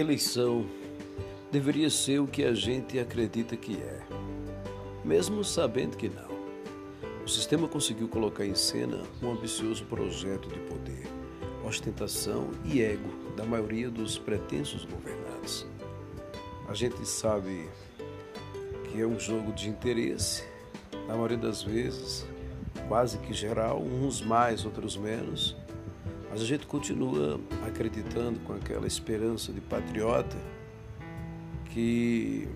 Eleição deveria ser o que a gente acredita que é, mesmo sabendo que não. O sistema conseguiu colocar em cena um ambicioso projeto de poder, ostentação e ego da maioria dos pretensos governantes. A gente sabe que é um jogo de interesse, na maioria das vezes, quase que geral, uns mais, outros menos, mas a gente continua acreditando com aquela esperança de patriota que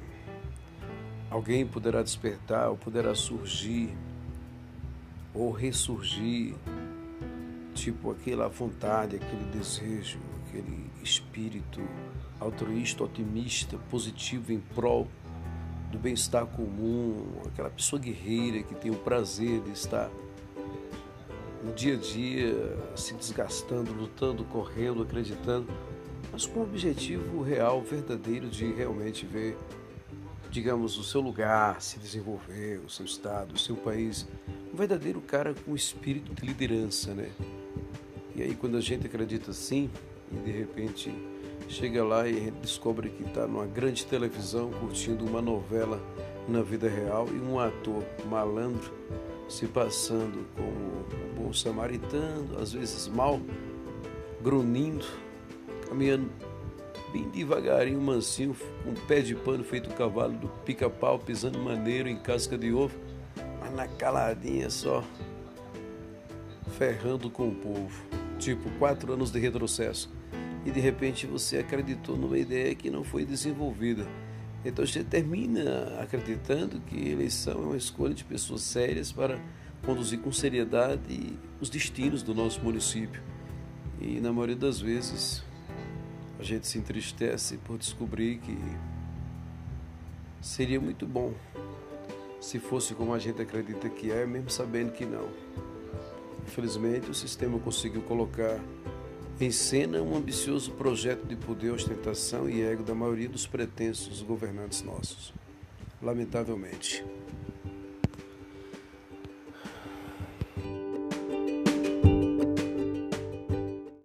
alguém poderá despertar ou poderá surgir ou ressurgir, tipo aquela vontade, aquele desejo, aquele espírito altruísta, otimista, positivo em prol do bem-estar comum, aquela pessoa guerreira que tem o prazer de estar no dia a dia, se desgastando, lutando, correndo, acreditando, mas com o objetivo real, verdadeiro de realmente ver, digamos, o seu lugar se desenvolver, o seu estado, o seu país. Um verdadeiro cara com espírito de liderança, né? E aí, quando a gente acredita assim, e de repente chega lá e descobre que está numa grande televisão curtindo uma novela na vida real e um ator malandro se passando como um bom samaritano, às vezes mal, grunhindo, caminhando bem devagarinho, mansinho, com um pé de pano feito cavalo do pica-pau, pisando maneiro em casca de ovo, mas na caladinha só, ferrando com o povo. Tipo, quatro anos de retrocesso. E de repente você acreditou numa ideia que não foi desenvolvida então você termina acreditando que eleição é uma escolha de pessoas sérias para conduzir com seriedade os destinos do nosso município. E na maioria das vezes a gente se entristece por descobrir que seria muito bom se fosse como a gente acredita que é, mesmo sabendo que não. Infelizmente, o sistema conseguiu colocar em cena um ambicioso projeto de poder, ostentação e ego da maioria dos pretensos governantes nossos. Lamentavelmente.